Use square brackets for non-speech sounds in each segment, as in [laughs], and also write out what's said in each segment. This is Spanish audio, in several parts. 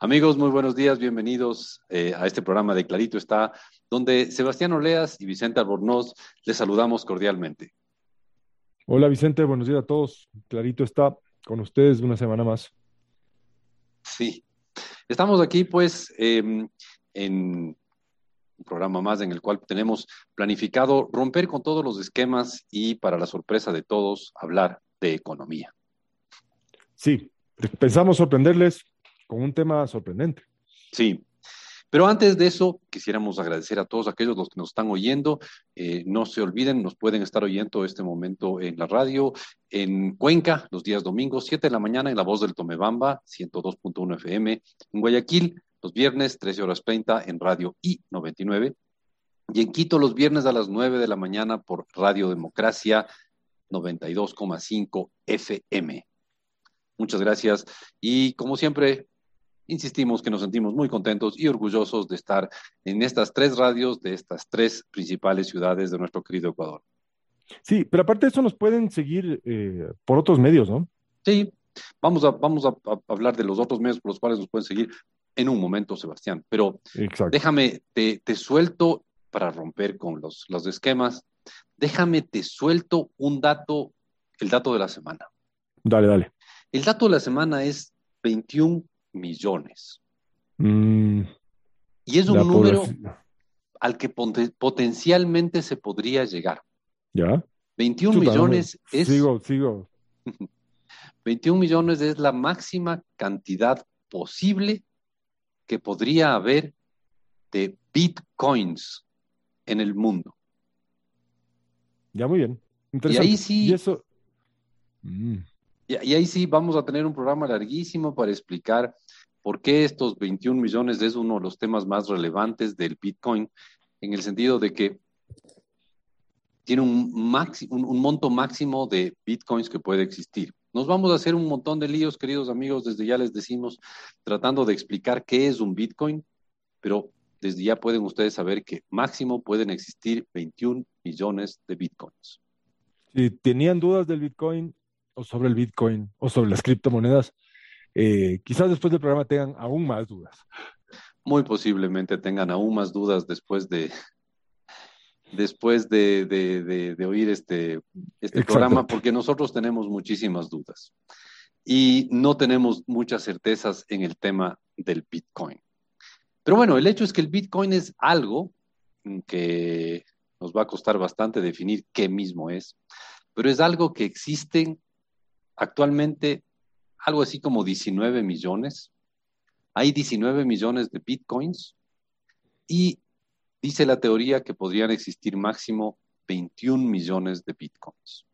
Amigos, muy buenos días, bienvenidos eh, a este programa de Clarito está, donde Sebastián Oleas y Vicente Albornoz les saludamos cordialmente. Hola Vicente, buenos días a todos. Clarito está con ustedes una semana más. Sí, estamos aquí pues em, en un programa más en el cual tenemos planificado romper con todos los esquemas y para la sorpresa de todos hablar de economía. Sí, pensamos sorprenderles con un tema sorprendente. Sí, pero antes de eso, quisiéramos agradecer a todos aquellos los que nos están oyendo. Eh, no se olviden, nos pueden estar oyendo este momento en la radio, en Cuenca, los días domingos, 7 de la mañana, en La Voz del Tomebamba, 102.1 FM, en Guayaquil, los viernes, 13 horas 30, en Radio I99, y en Quito, los viernes a las 9 de la mañana por Radio Democracia, 92,5 FM. Muchas gracias. Y como siempre, insistimos que nos sentimos muy contentos y orgullosos de estar en estas tres radios de estas tres principales ciudades de nuestro querido Ecuador. Sí, pero aparte de eso nos pueden seguir eh, por otros medios, ¿no? Sí, vamos a, vamos a, hablar de los otros medios por los cuales nos pueden seguir en un momento, Sebastián, pero déjame, te, te, suelto para romper con los, los esquemas, déjame, te suelto un dato, el dato de la semana. Dale, dale. El dato de la semana es 21 millones. Mm, y es un número al que potencialmente se podría llegar. ¿Ya? 21 millones es... Sigo, sigo. [laughs] 21 millones es la máxima cantidad posible que podría haber de bitcoins en el mundo. Ya, muy bien. Y ahí sí, ¿Y eso? Mm. Y, ahí sí vamos a tener un programa larguísimo para explicar por qué estos 21 millones es uno de los temas más relevantes del Bitcoin, en el sentido de que tiene un, un, monto máximo de Bitcoins que puede existir. Nos vamos a hacer un montón de líos, queridos amigos, desde ya les decimos, tratando de explicar qué es un Bitcoin, pero desde ya pueden ustedes saber que máximo pueden existir 21 millones de Bitcoins. Si tenían dudas del Bitcoin, o sobre el Bitcoin o sobre las criptomonedas, eh, quizás después del programa tengan aún más dudas. Muy posiblemente tengan aún más dudas después de después de, oír este, este programa, porque nosotros tenemos muchísimas dudas y no tenemos muchas certezas en el tema del Bitcoin. Pero bueno, el hecho es que el Bitcoin es algo que nos va a costar bastante definir qué mismo es, pero es algo que existe actualmente algo así como 19 millones. Hay 19 millones de bitcoins y dice la teoría que podrían existir máximo 21 millones de bitcoins.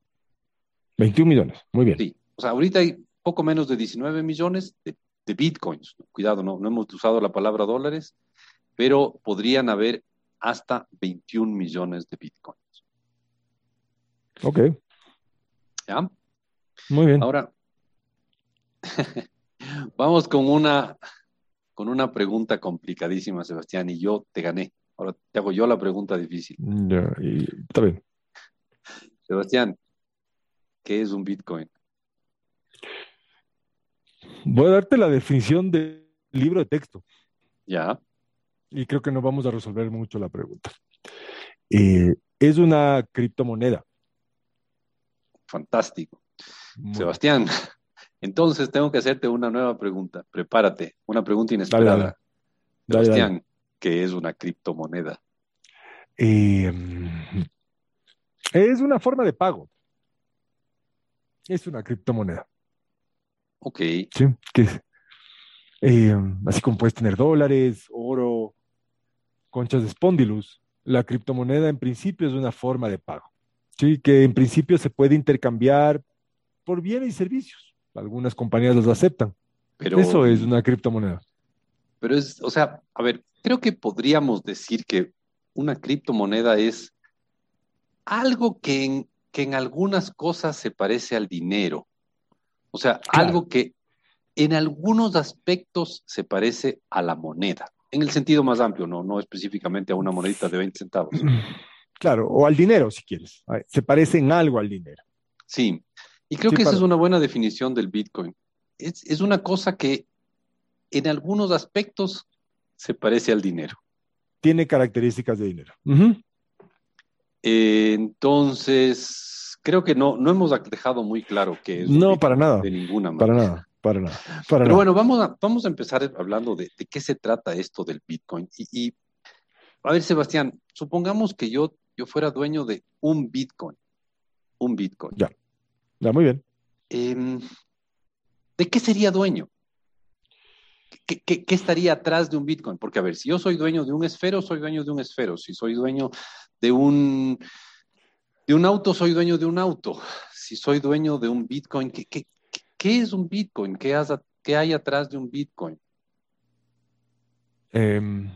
21 millones, muy bien. Sí, o sea, ahorita hay poco menos de 19 millones de, bitcoins. Cuidado, no, no hemos usado la palabra dólares, pero podrían haber hasta 21 millones de bitcoins. Ok. ¿Ya? Muy bien. Ahora, [laughs] vamos con una, con una pregunta complicadísima, Sebastián, y yo te gané. Ahora te hago yo la pregunta difícil. Ya, y, está bien. Sebastián, ¿qué es un Bitcoin? Voy a darte la definición del libro de texto. Ya. Y creo que no vamos a resolver mucho la pregunta. Eh, es una criptomoneda. Fantástico. Sebastián, [laughs] entonces tengo que hacerte una nueva pregunta. Prepárate, una pregunta inesperada. Sebastián, ¿qué es una criptomoneda? Em, es una forma de pago. Es una criptomoneda. Ok. Sí, que em, así como puedes tener dólares, oro, conchas de Spondylus. La criptomoneda en principio es una forma de pago. Sí, que en principio se puede intercambiar por bienes y servicios. Algunas compañías los aceptan. Pero, Eso es una criptomoneda. Pero es, o sea, a ver, creo que podríamos decir que una criptomoneda es algo que en, que en algunas cosas se parece al dinero. O sea, algo que en algunos aspectos se parece a la moneda, en el sentido más amplio, no, no específicamente a una monedita de 20 centavos. [clears throat] Claro, o al dinero, si quieres. Se parece en algo al dinero. Sí, y creo que esa es una buena definición del Bitcoin. Es, una cosa que en algunos aspectos se parece al dinero. Tiene características de dinero. Eh, entonces, creo que no, no hemos dejado muy claro que es. No, para nada. De ninguna manera. Para nada, para nada. Pero bueno, vamos a, vamos a empezar hablando de, qué se trata esto del Bitcoin. Y, y, a ver, Sebastián, supongamos que yo, yo fuera dueño de un Bitcoin. Un Bitcoin. Ya, ya, muy bien. Em, ¿De qué sería dueño? ¿Qué, estaría atrás de un Bitcoin? Porque, a ver, si yo soy dueño de un esfero, soy dueño de un esfero. Si soy dueño de un, de un auto, soy dueño de un auto. Si soy dueño de un Bitcoin, ¿qué, qué, qué es un Bitcoin? ¿Qué, ¿Qué, hay atrás de un Bitcoin? Em,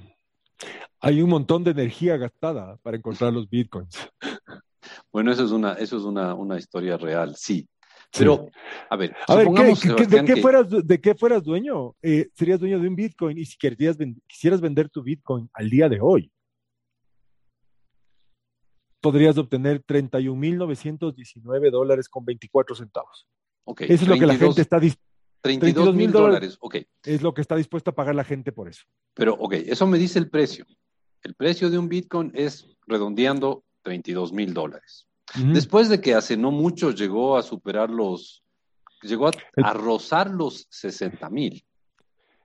hay un montón de energía gastada para encontrar los Bitcoins. Bueno, eso es una, eso es una, una historia real, sí. Pero, a ver, de, qué fueras, ¿de qué fueras dueño? Eh, serías dueño de un Bitcoin y si quisieras vender tu Bitcoin al día de hoy, podrías obtener 31.919 dólares con 24 centavos. Okay, eso es lo que la gente está dispuesta 32 mil dólares, ok. Es lo que está dispuesta a pagar la gente por eso. Pero, ok, eso me dice el precio. El precio de un Bitcoin es redondeando 32 mil dólares. Después de que hace no mucho llegó a superar los, llegó a, rozar los 60 mil.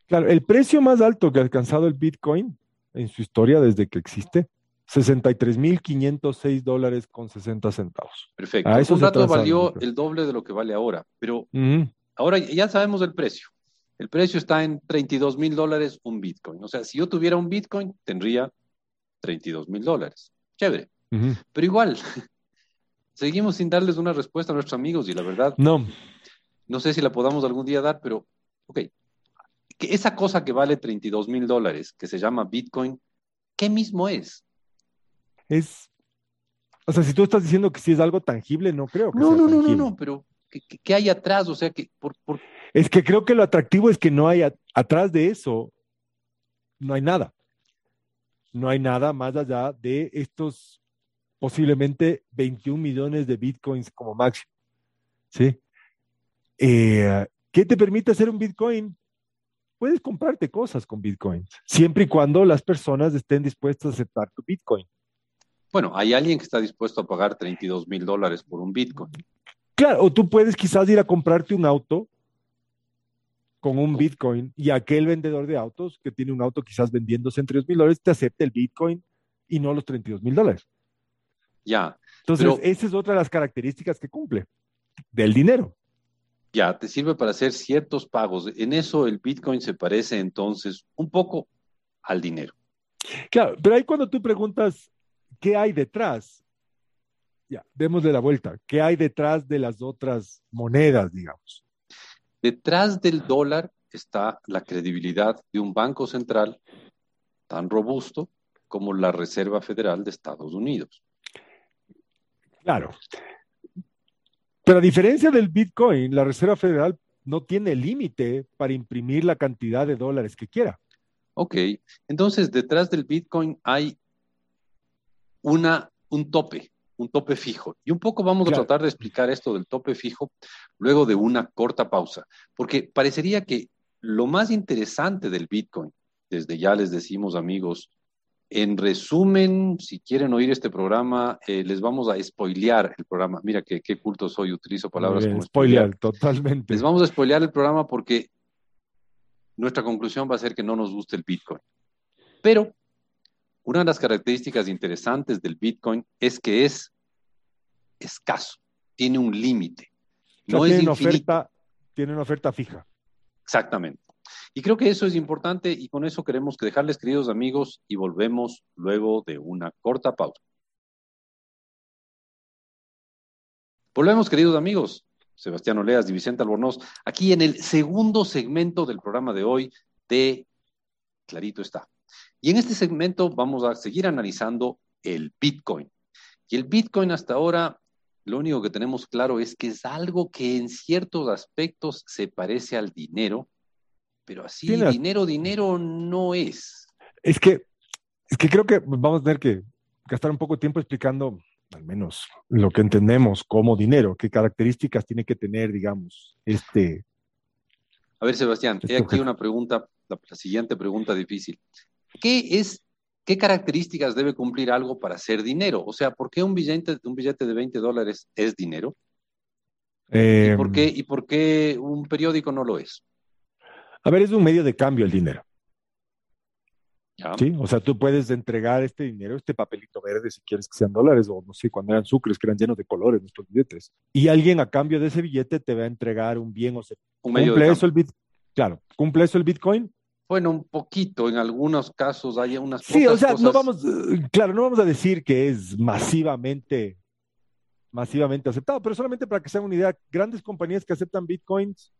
Claro, el precio más alto que ha alcanzado el Bitcoin en su historia desde que existe, 63.506 dólares con 60 centavos. Perfecto. un dato valió el doble de lo que vale ahora, pero ahora ya sabemos el precio. El precio está en 32 mil dólares un Bitcoin. O sea, si yo tuviera un Bitcoin, tendría 32 mil dólares. Chévere. Pero igual, [laughs] seguimos sin darles una respuesta a nuestros amigos y la verdad. No. No sé si la podamos algún día dar, pero, ok. Que esa cosa que vale 32 mil dólares, que se llama Bitcoin, ¿qué mismo es? Es. O sea, si tú estás diciendo que si es algo tangible, no creo que no, sea no, no, no, no, pero ¿qué, hay atrás? O sea, que por, Es que creo que lo atractivo es que no hay atrás de eso, no hay nada. No hay nada más allá de estos posiblemente 21 millones de bitcoins como máximo. ¿Sí? Eh, ¿Qué te permite hacer un bitcoin? Puedes comprarte cosas con bitcoins, siempre y cuando las personas estén dispuestas a aceptar tu bitcoin. Bueno, hay alguien que está dispuesto a pagar 32 mil dólares por un bitcoin. Claro, o tú puedes quizás ir a comprarte un auto con un bitcoin y aquel vendedor de autos que tiene un auto quizás vendiéndose en 3 mil dólares te acepte el bitcoin y no los 32 mil dólares. Ya. Entonces, esa es otra de las características que cumple del dinero. Ya, te sirve para hacer ciertos pagos. En eso el Bitcoin se parece entonces un poco al dinero. Claro, pero ahí cuando tú preguntas qué hay detrás, ya, démosle la vuelta. ¿Qué hay detrás de las otras monedas, digamos? Detrás del dólar está la credibilidad de un banco central tan robusto como la Reserva Federal de Estados Unidos. Claro. Pero a diferencia del Bitcoin, la Reserva Federal no tiene límite para imprimir la cantidad de dólares que quiera. Ok, entonces detrás del Bitcoin hay una, un tope, un tope fijo. Y un poco vamos a tratar de explicar esto del tope fijo luego de una corta pausa, porque parecería que lo más interesante del Bitcoin, desde ya les decimos amigos, en resumen, si quieren oír este programa, eh, les vamos a spoilear el programa. Mira qué, qué culto soy, utilizo palabras como spoilear. totalmente. Les vamos a spoilear el programa porque nuestra conclusión va a ser que no nos gusta el Bitcoin. Pero una de las características interesantes del Bitcoin es que es escaso, tiene un límite. no tiene, es una oferta, tiene una oferta fija. Exactamente. Y creo que eso es importante y con eso queremos que dejarles, queridos amigos, y volvemos luego de una corta pausa. Volvemos, queridos amigos. Sebastián Oleas y Vicente Albornoz, aquí en el segundo segmento del programa de hoy de Clarito está. Y en este segmento vamos a seguir analizando el Bitcoin. Y el Bitcoin hasta ahora, lo único que tenemos claro es que es algo que en ciertos aspectos se parece al dinero, pero así dinero, dinero no es. Es que, es que creo que vamos a tener que gastar un poco de tiempo explicando al menos lo que entendemos como dinero, qué características tiene que tener, digamos, este, A ver, Sebastián, he aquí una pregunta, la, siguiente pregunta difícil. ¿Qué es, qué características debe cumplir algo para ser dinero? O sea, ¿por qué un billete, un billete de 20 dólares es dinero? ¿Y, por qué, em. ¿Y por qué un periódico no lo es? A ver, es un medio de cambio el dinero. Sí, o sea, tú puedes entregar este dinero, este papelito verde, si quieres que sean dólares, o no sé, cuando eran sucres, que eran llenos de colores nuestros billetes. Y alguien a cambio de ese billete te va a entregar un bien, o sea, ¿cumple eso el bit Claro, ¿cumple eso el Bitcoin? Bueno, un poquito, en algunos casos hay unas Sí, o sea, no vamos, claro, no vamos a decir que es masivamente, masivamente aceptado, pero solamente para que se hagan una idea, grandes compañías que aceptan Bitcoins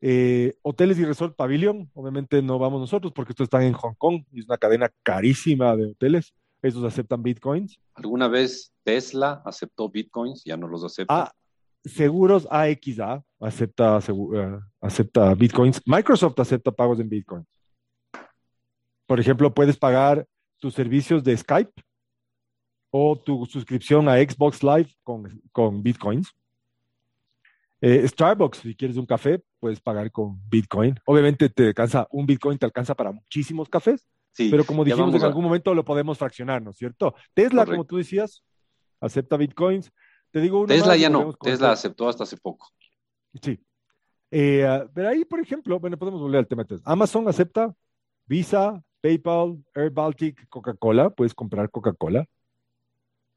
eh, hoteles y Resort Pavilion, obviamente no vamos nosotros porque esto está en Hong Kong y es una cadena carísima de hoteles. Esos aceptan bitcoins. ¿Alguna vez Tesla aceptó bitcoins? Ya no los acepta. Ah, seguros AXA acepta, eh, acepta bitcoins. Microsoft acepta pagos en bitcoins. Por ejemplo, puedes pagar tus servicios de Skype o tu suscripción a Xbox Live con, con bitcoins. Eh, Starbucks, si quieres un café, puedes pagar con Bitcoin. Obviamente te alcanza, un Bitcoin te alcanza para muchísimos cafés, pero como dijimos, en algún momento lo podemos fraccionar, ¿no es cierto? Tesla, como tú decías, acepta Bitcoins. Te digo Tesla ya no, Tesla aceptó hasta hace poco. Sí. Eh, ah, pero ahí, por ejemplo, bueno, podemos volver al tema de Tesla. Amazon acepta Visa, PayPal, Air Baltic, Coca-Cola, puedes comprar Coca-Cola.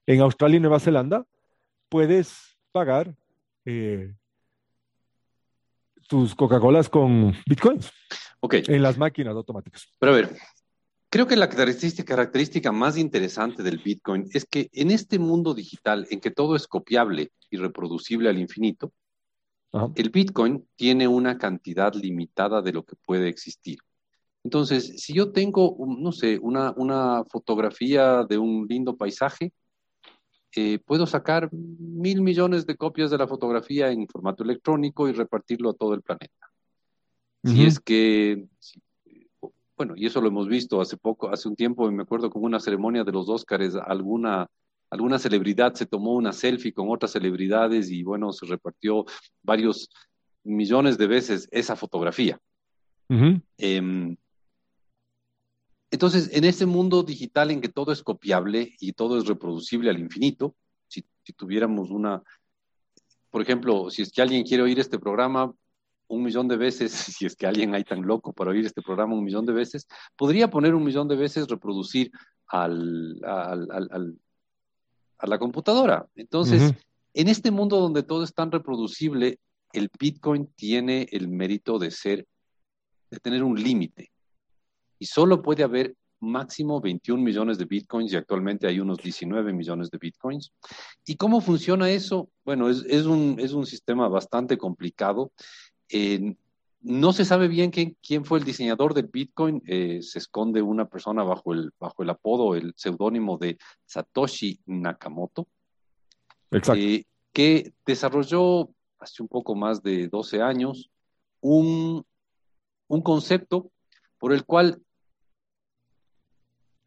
En Australia y Nueva Zelanda puedes pagar eh, tus Coca-Colas con bitcoins. Ok. En las máquinas automáticas. Pero a ver, creo que la característica, característica más interesante del bitcoin es que en este mundo digital en que todo es copiable y reproducible al infinito, el bitcoin tiene una cantidad limitada de lo que puede existir. Entonces, si yo tengo, no sé, una, una fotografía de un lindo paisaje, eh, puedo sacar mil millones de copias de la fotografía en formato electrónico y repartirlo a todo el planeta. Si es que, bueno, y eso lo hemos visto hace poco, hace un tiempo, me acuerdo con una ceremonia de los Óscares, alguna, alguna celebridad se tomó una selfie con otras celebridades y bueno, se repartió varios millones de veces esa fotografía. Entonces, en ese mundo digital en que todo es copiable y todo es reproducible al infinito, si, tuviéramos una, por ejemplo, si es que alguien quiere oír este programa un millón de veces, [laughs] si es que alguien hay tan loco para oír este programa un millón de veces, podría poner un millón de veces reproducir al, a la computadora. Entonces, en este mundo donde todo es tan reproducible, el Bitcoin tiene el mérito de ser, de tener un límite y solo puede haber máximo 21 millones de bitcoins y actualmente hay unos 19 millones de bitcoins. ¿Y cómo funciona eso? Bueno, es, un, es un, sistema bastante complicado. no se sabe bien quién, quién, fue el diseñador del Bitcoin. Eh, se esconde una persona bajo el, bajo el apodo, el seudónimo de Satoshi Nakamoto, Exacto. Eh, que desarrolló hace un poco más de 12 años un, un concepto por el cual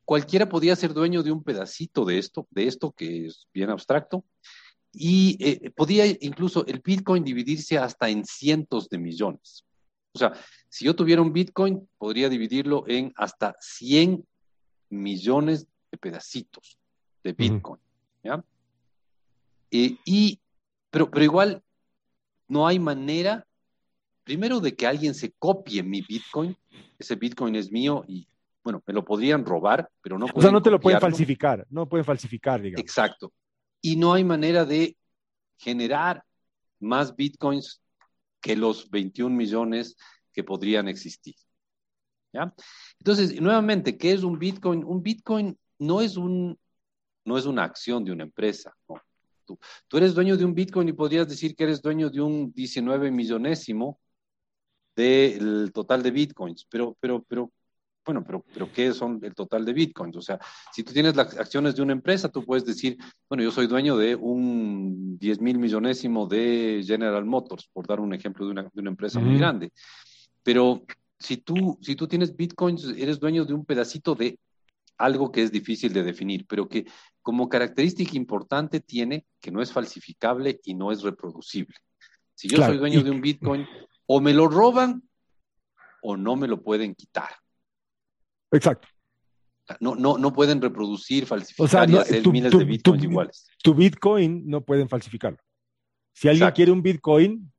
cualquiera podía ser dueño de un pedacito de esto, de esto que es bien abstracto, y eh, podía incluso el Bitcoin dividirse hasta en cientos de millones. O sea, si yo tuviera un Bitcoin, podría dividirlo en hasta 100 millones de pedacitos de Bitcoin. ¿ya? y, pero, pero igual no hay manera, primero, de que alguien se copie mi Bitcoin. Ese Bitcoin es mío y bueno, me lo podrían robar, pero no O sea, no te lo pueden falsificar, no pueden falsificar, digamos. Exacto. Y no hay manera de generar más bitcoins que los 21 millones que podrían existir. ¿Ya? Entonces, nuevamente, ¿qué es un bitcoin? Un bitcoin no es, un, no es una acción de una empresa. Tú, tú, eres dueño de un bitcoin y podrías decir que eres dueño de un 19 millonésimo del total de bitcoins, pero, pero, pero bueno, pero, pero ¿qué son el total de bitcoins? O sea, si tú tienes las acciones de una empresa, tú puedes decir, bueno, yo soy dueño de un 10 mil millonésimo de General Motors, por dar un ejemplo de una, de una empresa muy grande. Pero si tú, si tú tienes bitcoins, eres dueño de un pedacito de algo que es difícil de definir, pero que como característica importante tiene que no es falsificable y no es reproducible. Si yo soy dueño de un bitcoin, o me lo roban o no me lo pueden quitar. Exacto. No, no, no pueden reproducir, falsificar y hacer miles de bitcoins iguales. Tu bitcoin no pueden falsificarlo. Si alguien quiere un bitcoin,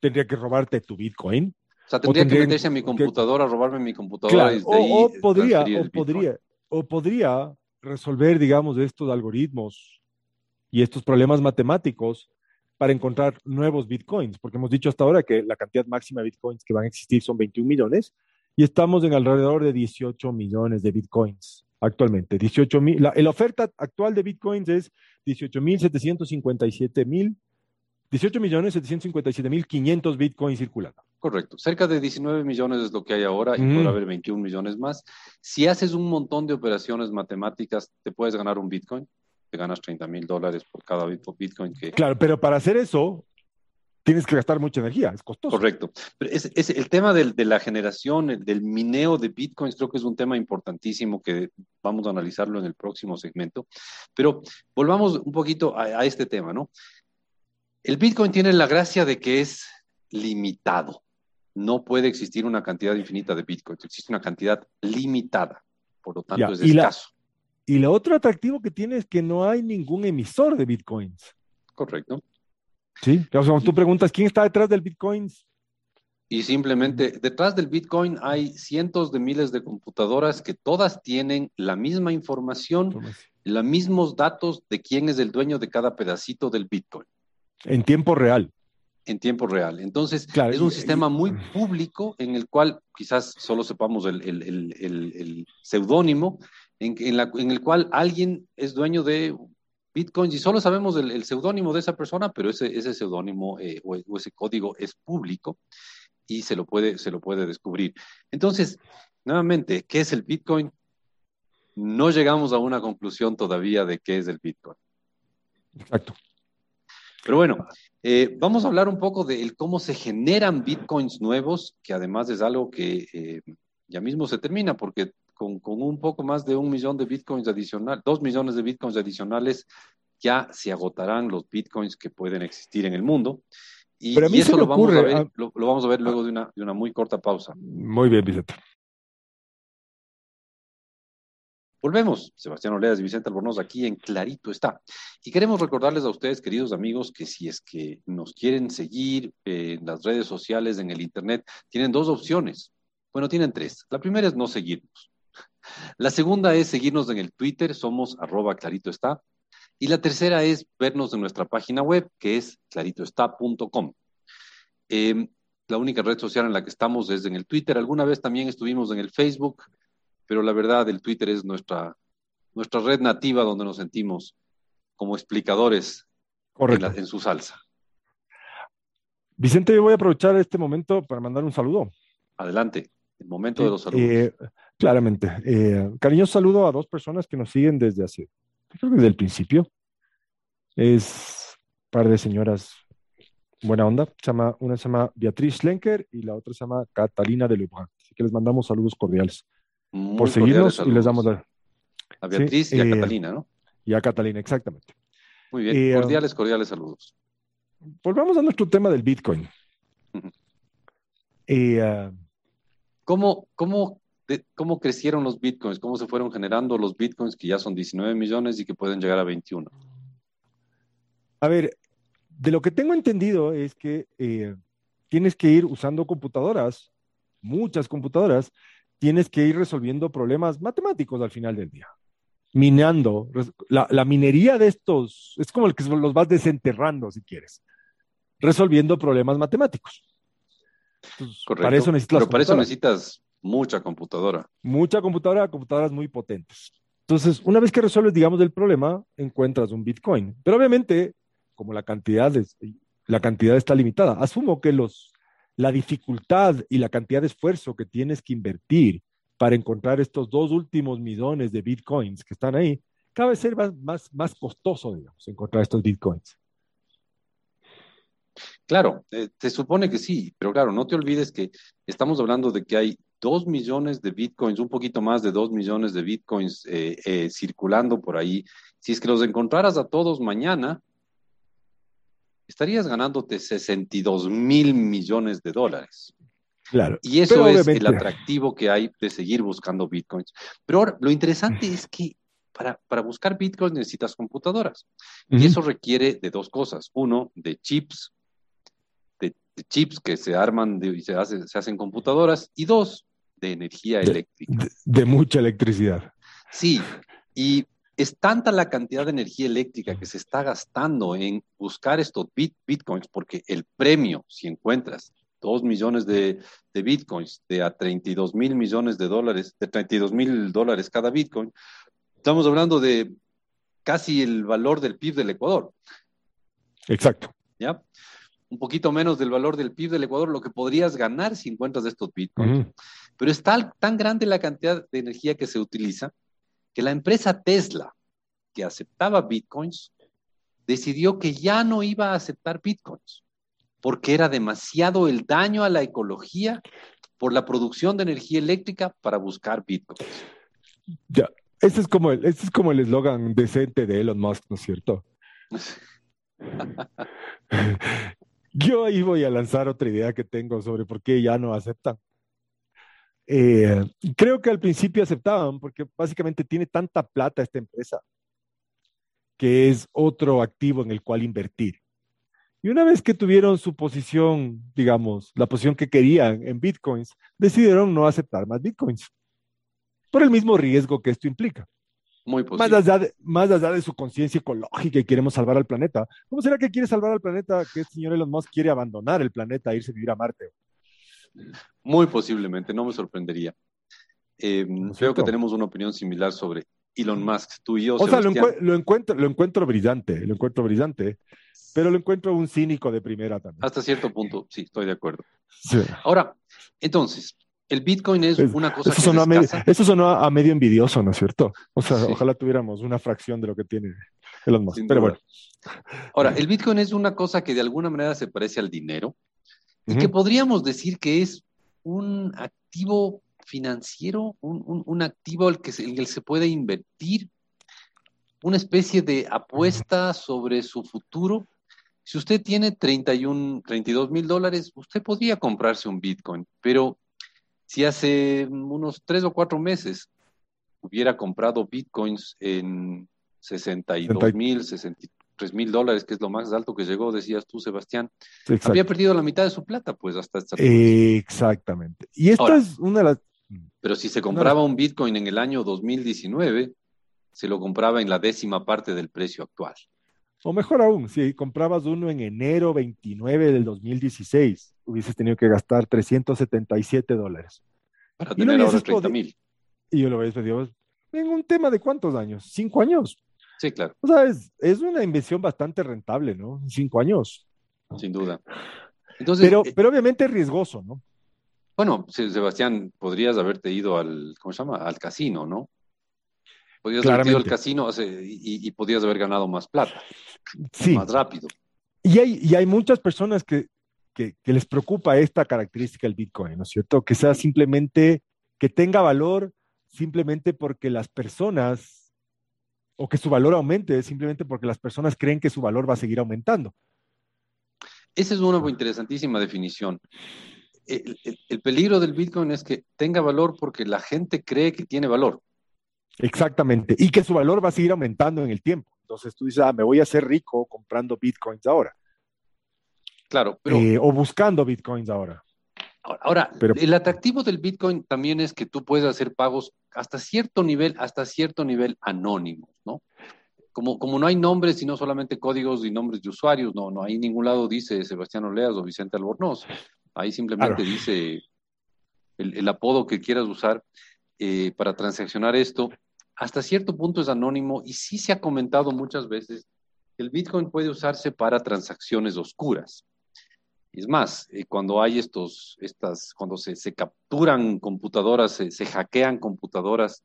tendría que robarte tu bitcoin. O sea, tendría, que meterse a mi computadora, robarme mi computadora y o, podría, o podría, o podría resolver, digamos, estos algoritmos y estos problemas matemáticos para encontrar nuevos bitcoins, porque hemos dicho hasta ahora que la cantidad máxima de bitcoins que van a existir son 21 millones y estamos en alrededor de 18 millones de bitcoins actualmente. 18 mil, la, la, oferta actual de bitcoins es 18 mil 757 mil 18 millones 757 mil 500 bitcoins circulando. Correcto. Cerca de 19 millones es lo que hay ahora y puede haber 21 millones más. Si haces un montón de operaciones matemáticas, te puedes ganar un bitcoin. Te ganas 30 mil dólares por cada bitcoin que... Claro, pero para hacer eso, tienes que gastar mucha energía, es costoso. Correcto. Pero es, el tema de la generación, del mineo de bitcoins, creo que es un tema importantísimo que vamos a analizarlo en el próximo segmento. Pero volvamos un poquito a este tema, ¿no? El Bitcoin tiene la gracia de que es limitado. No puede existir una cantidad infinita de Bitcoin, existe una cantidad limitada, por lo tanto es escaso. y lo otro atractivo que tiene es que no hay ningún emisor de Bitcoins. Correcto. Sí, o tú preguntas, ¿quién está detrás del Bitcoin? Y simplemente detrás del Bitcoin hay cientos de miles de computadoras que todas tienen la misma información, los mismos datos de quién es el dueño de cada pedacito del Bitcoin. En tiempo real. En tiempo real. Entonces, es un sistema muy público en el cual quizás solo sepamos el, seudónimo, en, el cual alguien es dueño de bitcoins y solo sabemos el, seudónimo de esa persona, pero ese, ese seudónimo eh, o, ese código es público y se lo, puede, se lo puede descubrir. Entonces, nuevamente, ¿qué es el bitcoin? No llegamos a una conclusión todavía de qué es el bitcoin. Exacto. Pero bueno, eh, vamos a hablar un poco de cómo se generan bitcoins nuevos, que además es algo que eh, ya mismo se termina, porque con, un poco más de un millón de bitcoins adicionales, dos millones de bitcoins adicionales, ya se agotarán los bitcoins que pueden existir en el mundo. Y, eso lo, vamos a ver, ah, lo, vamos a ver luego de una, de una muy corta pausa. Muy bien, Vicente. Volvemos, Sebastián Oleas y Vicente Albornoz aquí en Clarito está. Y queremos recordarles a ustedes, queridos amigos, que si es que nos quieren seguir en las redes sociales, en el Internet, tienen dos opciones. Bueno, tienen tres. La primera es no seguirnos. La segunda es seguirnos en el Twitter, somos arroba clarito está. Y la tercera es vernos en nuestra página web, que es claritoestá.com. Em, la única red social en la que estamos es en el Twitter. Alguna vez también estuvimos en el Facebook pero la verdad el Twitter es nuestra, nuestra red nativa donde nos sentimos como explicadores en, su salsa. Vicente, yo voy a aprovechar este momento para mandar un saludo. Adelante, el momento de los saludos. Eh, claramente. Eh, cariñoso saludo a dos personas que nos siguen desde hace, creo que desde el principio. Es un par de señoras buena onda. Se llama, una se llama Beatriz Schlenker y la otra se llama Catalina de Lebrun. Así que les mandamos saludos cordiales por seguirnos y les damos la... A Beatriz y a eh, Catalina, ¿no? Y a Catalina, exactamente. Muy bien, eh, cordiales, cordiales saludos. Volvamos a nuestro tema del Bitcoin. Eh, ¿Cómo, cómo, ¿Cómo crecieron los Bitcoins? ¿Cómo se fueron generando los Bitcoins que ya son 19 millones y que pueden llegar a 21? A ver, de lo que tengo entendido es que tienes que ir usando computadoras, muchas computadoras, tienes que ir resolviendo problemas matemáticos al final del día. Minando. La, minería de estos es como el que los vas desenterrando, si quieres. Resolviendo problemas matemáticos. Correcto. Para eso necesitas Pero para eso necesitas mucha computadora. Mucha computadora, computadoras muy potentes. Entonces, una vez que resuelves, digamos, el problema, encuentras un Bitcoin. Pero obviamente, como la cantidad, la cantidad está limitada, asumo que los la dificultad y la cantidad de esfuerzo que tienes que invertir para encontrar estos dos últimos millones de bitcoins que están ahí, cada vez ser más, más, más costoso, digamos, encontrar estos bitcoins. Claro, eh, se supone que sí, pero claro, no te olvides que estamos hablando de que hay dos millones de bitcoins, un poquito más de dos millones de bitcoins eh, eh, circulando por ahí. Si es que los encontraras a todos mañana, estarías ganándote 62 mil millones de dólares. Claro. Y eso es el atractivo que hay de seguir buscando bitcoins. Pero ahora, lo interesante es que para, para buscar bitcoins necesitas computadoras. Y eso requiere de dos cosas. Uno, de chips, de, chips que se arman y se, se hacen computadoras. Y dos, de energía eléctrica. De, mucha electricidad. Sí, y es tanta la cantidad de energía eléctrica que se está gastando en buscar estos bitcoins, porque el premio, si encuentras dos millones de, bitcoins de a 32 mil millones de dólares, de 32 mil dólares cada bitcoin, estamos hablando de casi el valor del PIB del Ecuador. Exacto. ¿Ya? Un poquito menos del valor del PIB del Ecuador, lo que podrías ganar si encuentras estos bitcoins. Pero es tan grande la cantidad de energía que se utiliza que la empresa Tesla, que aceptaba bitcoins, decidió que ya no iba a aceptar bitcoins porque era demasiado el daño a la ecología por la producción de energía eléctrica para buscar bitcoins. Ya, ese es como el, este es como el eslogan decente de Elon Musk, ¿no es cierto? [laughs] Yo ahí voy a lanzar otra idea que tengo sobre por qué ya no aceptan. Eh, creo que al principio aceptaban porque básicamente tiene tanta plata esta empresa que es otro activo en el cual invertir. Y una vez que tuvieron su posición, digamos, la posición que querían en bitcoins, decidieron no aceptar más bitcoins por el mismo riesgo que esto implica. Muy posible. Más allá de, más allá de su conciencia ecológica y queremos salvar al planeta. ¿Cómo será que quiere salvar al planeta que el señor Elon Musk quiere abandonar el planeta e irse a vivir a Marte? Muy posiblemente, no me sorprendería. Eh, creo que tenemos una opinión similar sobre Elon Musk, tú y yo. O sea, lo, encuentro, lo encuentro brillante, lo encuentro brillante, pero lo encuentro un cínico de primera también. Hasta cierto punto, sí, estoy de acuerdo. Ahora, entonces, el Bitcoin es, una cosa eso que sonó, a medio, eso sonó a medio envidioso, ¿no es cierto? O sea, ojalá tuviéramos una fracción de lo que tiene Elon Musk, pero bueno. Ahora, el Bitcoin es una cosa que de alguna manera se parece al dinero y que podríamos decir que es un activo financiero, un, activo al que se, se puede invertir, una especie de apuesta sobre su futuro. Si usted tiene 31, 32 mil dólares, usted podría comprarse un Bitcoin, pero si hace unos tres o cuatro meses hubiera comprado Bitcoins en 62 mil, 63 mil dólares, que es lo más alto que llegó, decías tú, Sebastián, había perdido la mitad de su plata, pues hasta esta. Exactamente. Y esta es una de las pero si se compraba un Bitcoin en el año 2019, se lo compraba en la décima parte del precio actual. O mejor aún, si comprabas uno en enero 29 del 2016, hubieses tenido que gastar 377 dólares. Para tener ahora 30 mil. Y yo lo hubiese pedido en un tema de cuántos años? ¿Cinco años? Sí, claro. O sea, es, es una inversión bastante rentable, ¿no? Cinco años. Sin duda. Entonces, pero, eh, pero obviamente es riesgoso, ¿no? Bueno, Sebastián, podrías haberte ido al, ¿cómo se llama? Al casino, ¿no? Podrías haber ido al casino y, podrías haber ganado más plata, sí. más rápido. Y hay, y hay muchas personas que, que, les preocupa esta característica del Bitcoin, ¿no es cierto? Que sea simplemente, que tenga valor simplemente porque las personas, o que su valor aumente simplemente porque las personas creen que su valor va a seguir aumentando. Esa es una interesantísima definición el, peligro del Bitcoin es que tenga valor porque la gente cree que tiene valor. Exactamente, y que su valor va a seguir aumentando en el tiempo. Entonces tú dices, ah, me voy a hacer rico comprando Bitcoins ahora. Claro, pero... Eh, o buscando Bitcoins ahora. Ahora, el atractivo del Bitcoin también es que tú puedes hacer pagos hasta cierto nivel, hasta cierto nivel anónimos, ¿no? Como, como no hay nombres, sino solamente códigos y nombres de usuarios, no, no hay ningún lado dice Sebastián Oleas o Vicente Albornoz. Ahí simplemente dice el, apodo que quieras usar eh, para transaccionar esto. Hasta cierto punto es anónimo y sí se ha comentado muchas veces que el Bitcoin puede usarse para transacciones oscuras. Es más, eh, cuando hay estos, estas, cuando se, capturan computadoras, se, hackean computadoras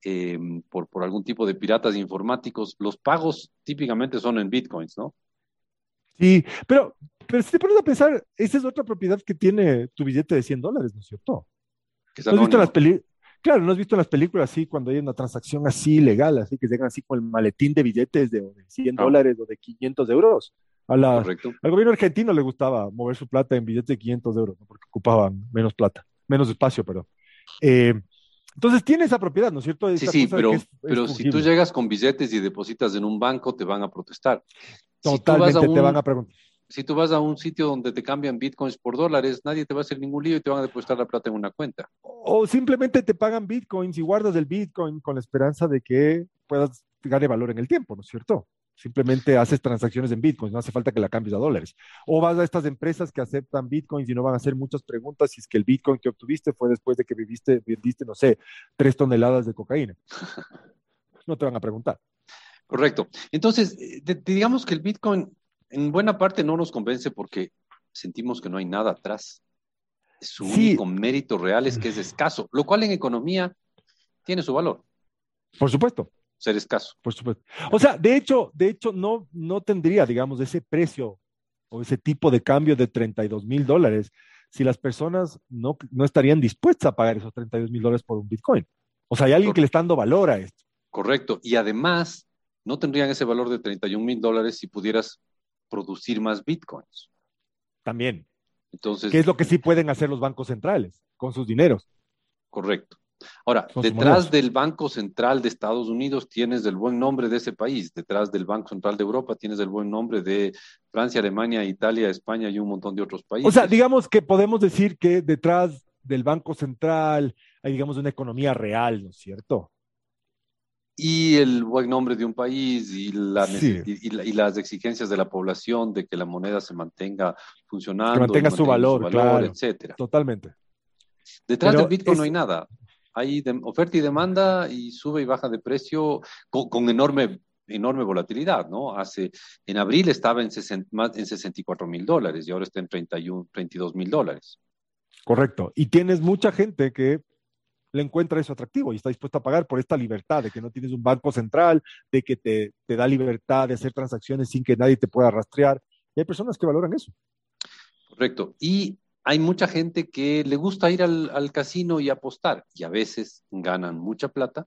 em, por, por algún tipo de piratas informáticos, los pagos típicamente son en Bitcoins, ¿no? Sí, pero, pero si te pones a pensar, esa es otra propiedad que tiene tu billete de 100 dólares, ¿no es cierto? ¿No has visto las Claro, ¿no has visto en las películas así, cuando hay una transacción así legal, así que llegan así con el maletín de billetes de, 100 ah. dólares o de 500 euros? al gobierno argentino le gustaba mover su plata en billetes de 500 euros, porque ocupaban menos plata, menos espacio, perdón. Eh, entonces tiene esa propiedad, ¿no es cierto? sí, sí, pero, pero si tú llegas con billetes y depositas en un banco, te van a protestar. Totalmente te van a preguntar. Si tú vas a un sitio donde te cambian bitcoins por dólares, nadie te va a hacer ningún lío y te van a depositar la plata en una cuenta. O simplemente te pagan bitcoins y guardas el bitcoin con la esperanza de que puedas ganar valor en el tiempo, ¿no es cierto? Simplemente haces transacciones en bitcoins, no hace falta que la cambies a dólares. O vas a estas empresas que aceptan bitcoins y no van a hacer muchas preguntas si es que el bitcoin que obtuviste fue después de que viviste, vendiste, no sé, tres toneladas de cocaína. [laughs] No te van a preguntar. Correcto. Entonces, digamos que el bitcoin en buena parte no nos convence porque sentimos que no hay nada atrás. Su único mérito real es que es escaso, lo cual en economía tiene su valor. Por supuesto ser escaso. Por supuesto. O sea, de hecho, de hecho, no, no tendría, digamos, ese precio o ese tipo de cambio de 32 mil dólares si las personas no, no estarían dispuestas a pagar esos 32 mil dólares por un Bitcoin. O sea, hay alguien que le está dando valor a esto. Correcto. Y además, no tendrían ese valor de 31 mil dólares si pudieras producir más Bitcoins. También. Entonces, ¿qué es lo que sí pueden hacer los bancos centrales con sus dineros? Correcto. Ahora, detrás del Banco Central de Estados Unidos tienes el buen nombre de ese país, detrás del Banco Central de Europa tienes el buen nombre de Francia, Alemania, Italia, España y un montón de otros países. O sea, digamos que podemos decir que detrás del Banco Central hay, digamos, una economía real, ¿no es cierto? Y el buen nombre de un país y, las exigencias de la población de que la moneda se mantenga funcionando, que mantenga, su valor, claro, etcétera. Totalmente. Detrás del Bitcoin no hay nada hay oferta y demanda y sube y baja de precio con, enorme, enorme volatilidad, ¿no? Hace, en abril estaba en, en 64 mil dólares y ahora está en 31, 32 mil dólares. Correcto. Y tienes mucha gente que le encuentra eso atractivo y está dispuesta a pagar por esta libertad de que no tienes un banco central, de que te, te da libertad de hacer transacciones sin que nadie te pueda rastrear. Y hay personas que valoran eso. Correcto. Y hay mucha gente que le gusta ir al, casino y apostar y a veces ganan mucha plata.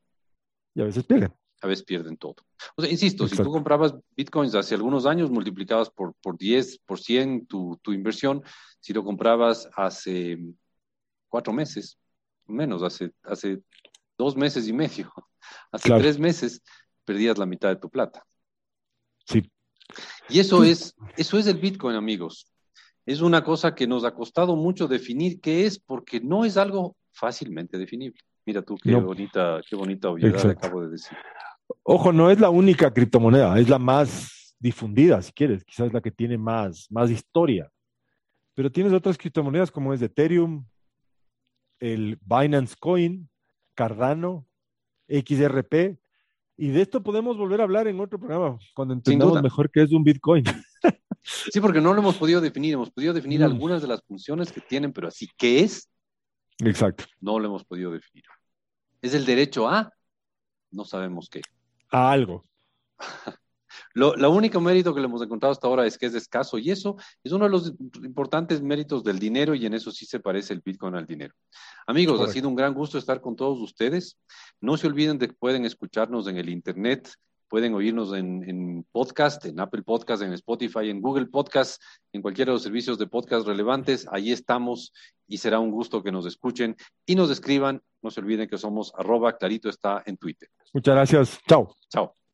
Y a veces pierden. A veces pierden todo. O sea, insisto, si tú comprabas bitcoins hace algunos años, multiplicabas por, por 10, por 100 tu, tu inversión. Si lo comprabas hace cuatro meses, menos, hace, hace dos meses y medio, [laughs] hace tres meses, perdías la mitad de tu plata. Sí. Y eso es, eso es el Bitcoin, amigos es una cosa que nos ha costado mucho definir qué es, porque no es algo fácilmente definible. Mira tú qué bonita, qué bonita obviedad acabo de decir. Ojo, no es la única criptomoneda, es la más difundida, si quieres, quizás la que tiene más, más historia. Pero tienes otras criptomonedas como es Ethereum, el Binance Coin, Cardano, XRP, y de esto podemos volver a hablar en otro programa, cuando entendamos mejor qué es un Bitcoin. [laughs] Sí, porque no lo hemos podido definir. Hemos podido definir mm. algunas de las funciones que tienen, pero así, ¿qué es? Exacto. No lo hemos podido definir. ¿Es el derecho a? No sabemos qué. A algo. [laughs] Lo, único mérito que le hemos encontrado hasta ahora es que es escaso y eso es uno de los importantes méritos del dinero y en eso sí se parece el Bitcoin al dinero. Amigos, ha sido un gran gusto estar con todos ustedes. No se olviden de que pueden escucharnos en el Internet Pueden oírnos en, podcast, en Apple Podcast, en Spotify, en Google Podcast, en cualquiera de los servicios de podcast relevantes. Ahí estamos y será un gusto que nos escuchen y nos escriban. No se olviden que somos arroba clarito está en Twitter. Muchas gracias. Chao. Chao.